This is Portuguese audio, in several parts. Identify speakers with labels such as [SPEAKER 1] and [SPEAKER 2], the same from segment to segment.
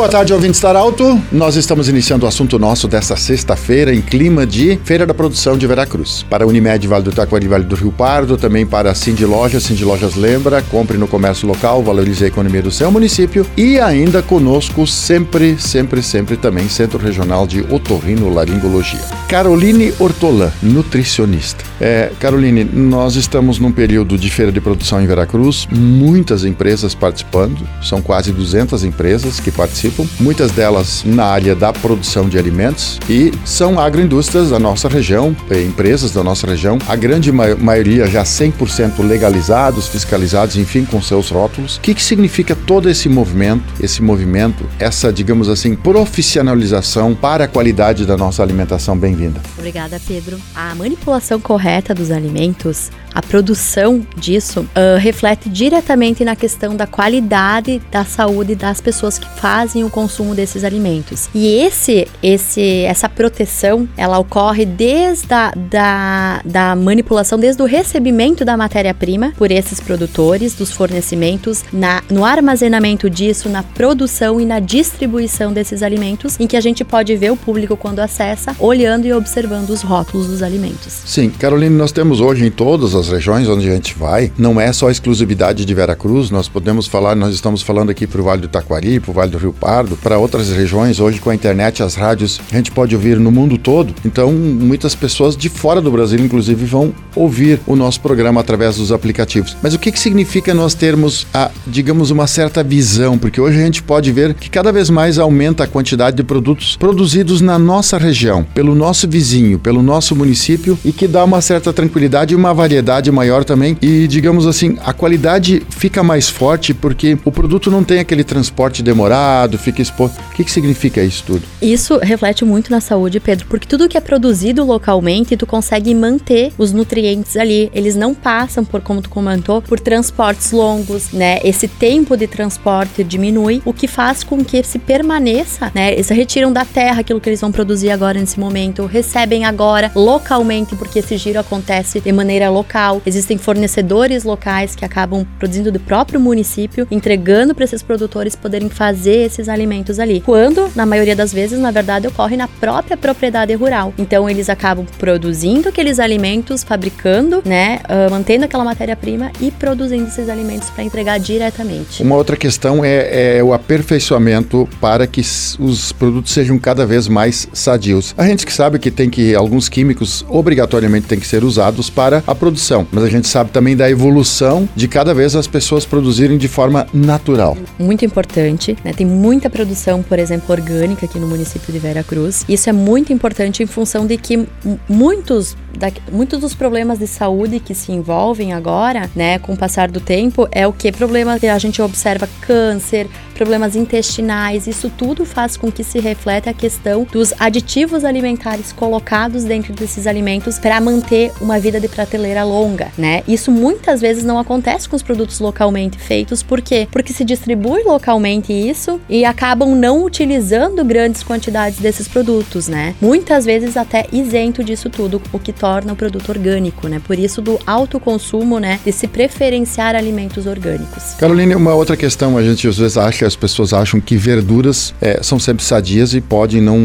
[SPEAKER 1] Boa tarde, ouvintes da Alto. Nós estamos iniciando o assunto nosso desta sexta-feira em clima de Feira da Produção de Veracruz. Para a Unimed Vale do Taquari Vale do Rio Pardo, também para a Cindy Lojas, Cindy Lojas lembra, compre no comércio local, valorize a economia do seu município e ainda conosco sempre, sempre, sempre também Centro Regional de Otorrino Laringologia. Caroline Ortolan, nutricionista. É, Caroline, nós estamos num período de feira de produção em Veracruz, muitas empresas participando, são quase 200 empresas que participam participam, muitas delas na área da produção de alimentos e são agroindústrias da nossa região, eh, empresas da nossa região, a grande ma maioria já 100% legalizados, fiscalizados, enfim, com seus rótulos. O que, que significa todo esse movimento, esse movimento, essa, digamos assim, profissionalização para a qualidade da nossa alimentação? Bem-vinda.
[SPEAKER 2] Obrigada, Pedro. A manipulação correta dos alimentos a produção disso uh, reflete diretamente na questão da qualidade da saúde das pessoas que fazem o consumo desses alimentos. E esse, esse, essa proteção, ela ocorre desde a da, da manipulação, desde o recebimento da matéria-prima por esses produtores, dos fornecimentos, na, no armazenamento disso, na produção e na distribuição desses alimentos, em que a gente pode ver o público quando acessa, olhando e observando os rótulos dos alimentos.
[SPEAKER 1] Sim, Caroline, nós temos hoje em todas as as regiões onde a gente vai, não é só exclusividade de Veracruz, nós podemos falar, nós estamos falando aqui para o Vale do Taquari, para o Vale do Rio Pardo, para outras regiões, hoje com a internet, as rádios, a gente pode ouvir no mundo todo, então muitas pessoas de fora do Brasil, inclusive, vão ouvir o nosso programa através dos aplicativos. Mas o que, que significa nós termos, a, digamos, uma certa visão? Porque hoje a gente pode ver que cada vez mais aumenta a quantidade de produtos produzidos na nossa região, pelo nosso vizinho, pelo nosso município e que dá uma certa tranquilidade e uma variedade maior também e, digamos assim, a qualidade fica mais forte porque o produto não tem aquele transporte demorado, fica exposto. O que, que significa isso tudo?
[SPEAKER 2] Isso reflete muito na saúde, Pedro, porque tudo que é produzido localmente, tu consegue manter os nutrientes ali. Eles não passam por, como tu comentou, por transportes longos, né? Esse tempo de transporte diminui, o que faz com que se permaneça, né? Eles retiram da terra aquilo que eles vão produzir agora nesse momento, recebem agora localmente, porque esse giro acontece de maneira local local, existem fornecedores locais que acabam produzindo do próprio município, entregando para esses produtores poderem fazer esses alimentos ali. Quando, na maioria das vezes, na verdade, ocorre na própria propriedade rural. Então, eles acabam produzindo aqueles alimentos, fabricando, né, uh, mantendo aquela matéria-prima e produzindo esses alimentos para entregar diretamente.
[SPEAKER 1] Uma outra questão é, é o aperfeiçoamento para que os produtos sejam cada vez mais sadios. A gente que sabe que tem que alguns químicos obrigatoriamente têm que ser usados para a produção produção, mas a gente sabe também da evolução de cada vez as pessoas produzirem de forma natural.
[SPEAKER 2] Muito importante, né? Tem muita produção, por exemplo, orgânica aqui no município de Vera Cruz. Isso é muito importante em função de que muitos, da, muitos dos problemas de saúde que se envolvem agora, né, com o passar do tempo, é o que? Problema que a gente observa câncer, problemas intestinais, isso tudo faz com que se reflete a questão dos aditivos alimentares colocados dentro desses alimentos para manter uma vida de prateleira longa, né? Isso muitas vezes não acontece com os produtos localmente feitos, por quê? Porque se distribui localmente isso e acabam não utilizando grandes quantidades desses produtos, né? Muitas vezes até isento disso tudo, o que torna o produto orgânico, né? Por isso do alto consumo, né, de se preferenciar alimentos orgânicos.
[SPEAKER 1] Caroline, uma outra questão, a gente às vezes acha as pessoas acham que verduras é, são sempre sadias e podem não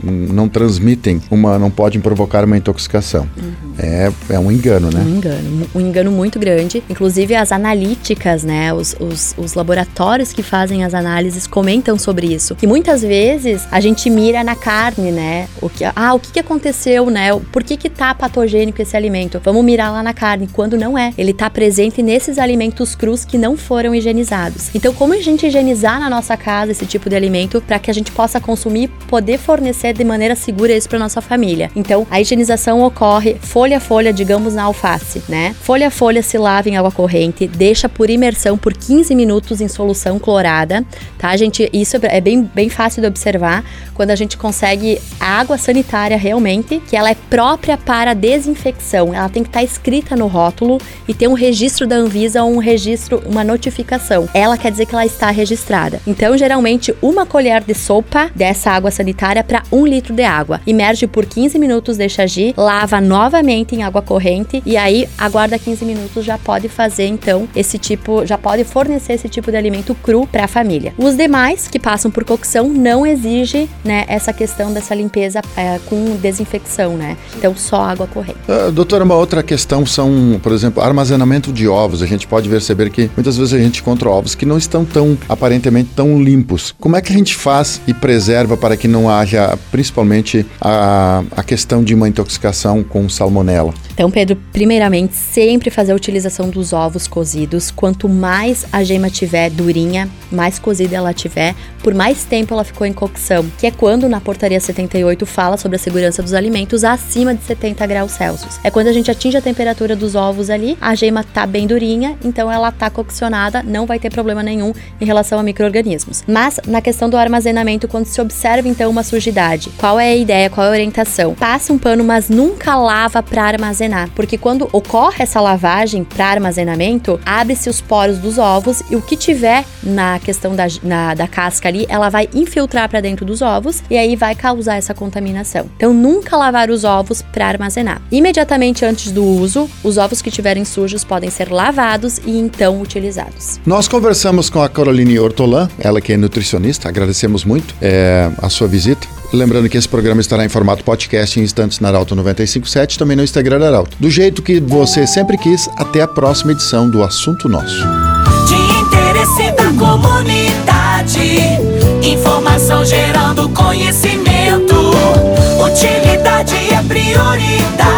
[SPEAKER 1] não transmitem uma não podem provocar uma intoxicação. Uhum. É, é um engano, né?
[SPEAKER 2] Um engano, um engano muito grande. Inclusive as analíticas, né, os, os, os laboratórios que fazem as análises comentam sobre isso. Que muitas vezes a gente mira na carne, né? O que, ah, o que, que aconteceu, né? Por que que tá patogênico esse alimento? Vamos mirar lá na carne, quando não é. Ele tá presente nesses alimentos crus que não foram higienizados. Então, como a gente higienizar na nossa casa esse tipo de alimento para que a gente possa consumir, poder fornecer de maneira segura isso para nossa família. Então, a higienização ocorre folha a folha, digamos, na alface. Disse, né? Folha a folha se lava em água corrente, deixa por imersão por 15 minutos em solução clorada, tá, gente? Isso é bem, bem fácil de observar quando a gente consegue água sanitária realmente, que ela é própria para desinfecção. Ela tem que estar escrita no rótulo e ter um registro da Anvisa ou um registro, uma notificação. Ela quer dizer que ela está registrada. Então, geralmente, uma colher de sopa dessa água sanitária para um litro de água. Imerge por 15 minutos, deixa agir, lava novamente em água corrente e aí aguarda 15 minutos, já pode fazer então esse tipo, já pode fornecer esse tipo de alimento cru para a família. Os demais que passam por cocção não exige, né, essa questão dessa limpeza é, com desinfecção, né? Então só água corrente.
[SPEAKER 1] Uh, doutora, uma outra questão são, por exemplo, armazenamento de ovos. A gente pode perceber que muitas vezes a gente encontra ovos que não estão tão aparentemente tão limpos. Como é que a gente faz e preserva para que não haja, principalmente, a, a questão de uma intoxicação com salmonela?
[SPEAKER 2] Então, Pedro, primeiramente, sempre fazer a utilização dos ovos cozidos. Quanto mais a gema tiver durinha, mais cozida ela tiver, por mais tempo ela ficou em cocção, que é quando na portaria 78 fala sobre a segurança dos alimentos acima de 70 graus Celsius. É quando a gente atinge a temperatura dos ovos ali, a gema tá bem durinha, então ela tá coccionada, não vai ter problema nenhum em relação a micro-organismos. Mas na questão do armazenamento, quando se observa então uma sujidade, qual é a ideia, qual é a orientação? Passa um pano, mas nunca lava para armazenar armazenar, porque quando ocorre essa lavagem para armazenamento, abre-se os poros dos ovos e o que tiver na questão da, na, da casca ali, ela vai infiltrar para dentro dos ovos e aí vai causar essa contaminação. Então, nunca lavar os ovos para armazenar. Imediatamente antes do uso, os ovos que tiverem sujos podem ser lavados e então utilizados.
[SPEAKER 1] Nós conversamos com a Caroline Ortolan, ela que é nutricionista, agradecemos muito é, a sua visita. Lembrando que esse programa estará em formato podcast em instantes na Arauto 957, também no Instagram da Arauto. Do jeito que você sempre quis, até a próxima edição do Assunto Nosso.
[SPEAKER 3] De interesse da comunidade, informação gerando conhecimento. Utilidade é prioridade,